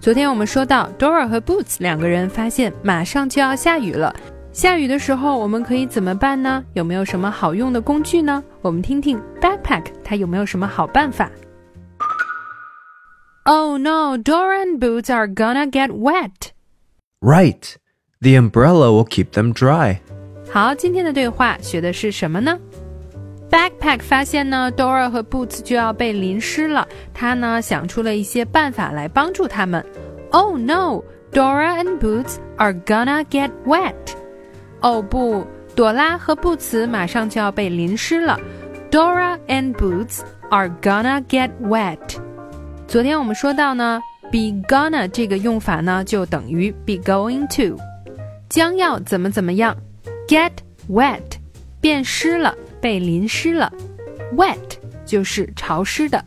昨天我们说到，Dora 和 Boots 两个人发现马上就要下雨了。下雨的时候，我们可以怎么办呢？有没有什么好用的工具呢？我们听听 Backpack 它有没有什么好办法？Oh no, Dora and Boots are gonna get wet. Right. The umbrella will keep them dry. 好，今天的对话学的是什么呢？Backpack 发现呢，Dora 和 Boots 就要被淋湿了，他呢想出了一些办法来帮助他们。Oh no, Dora and Boots are gonna get wet. 哦不，朵拉和布茨马上就要被淋湿了。Dora and Boots are gonna get wet. 昨天我们说到呢，be gonna 这个用法呢就等于 be going to，将要怎么怎么样。get wet 变湿了，被淋湿了。wet 就是潮湿的。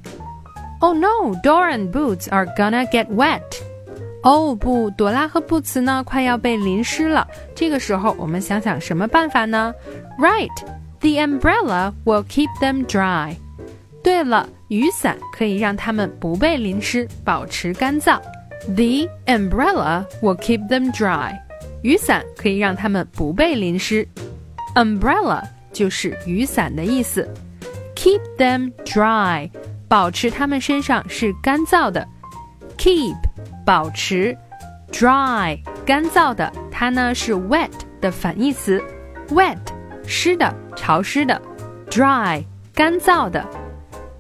Oh no, Dora and Boots are gonna get wet. 哦不，朵拉和布茨呢快要被淋湿了。这个时候，我们想想什么办法呢？Right, the umbrella will keep them dry. 对了，雨伞可以让它们不被淋湿，保持干燥。The umbrella will keep them dry. 雨伞可以让它们不被淋湿。Umbrella 就是雨伞的意思。Keep them dry，保持它们身上是干燥的。Keep 保持，dry 干燥的，它呢是 wet 的反义词。Wet 湿的、潮湿的，dry 干燥的。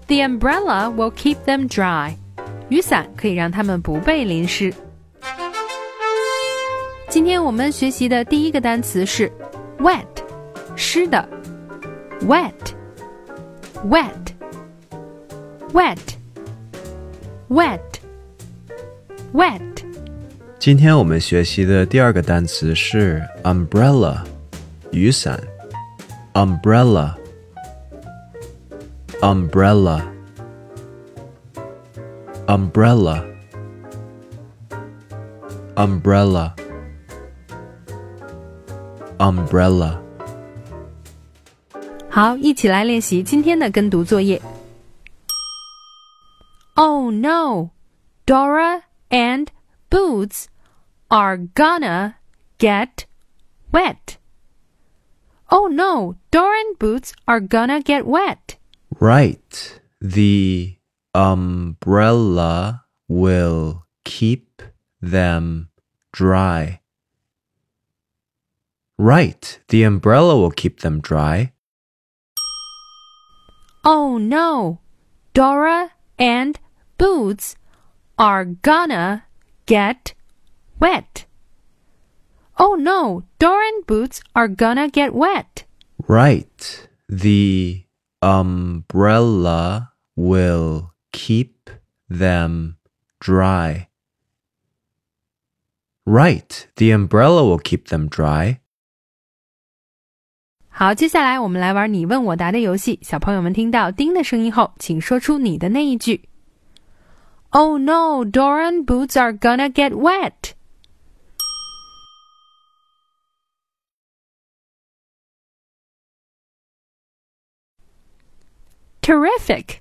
The umbrella will keep them dry，雨伞可以让它们不被淋湿。今天我们学习的第一个单词是 wet，湿的，wet，wet，wet，wet，wet。今天我们学习的第二个单词是 umbrella，雨伞。umbrella。umbrella。umbrella。umbrella。umbrella。 好，一起来练习今天的跟读作业。Oh no, Dora and Boots are gonna get wet. Oh no, Dora and Boots are gonna get wet. Right. The umbrella will keep them dry. Right. The umbrella will keep them dry. Oh no, Dora and Boots are gonna get wet. Oh no, Dora and Boots are gonna get wet. Right. The umbrella will keep them dry. Right. The umbrella will keep them dry. 好，接下来我们来玩你问我答的游戏。小朋友们听到“叮”的声音后，请说出你的那一句。Oh no，doran Boots are gonna get wet. Terrific.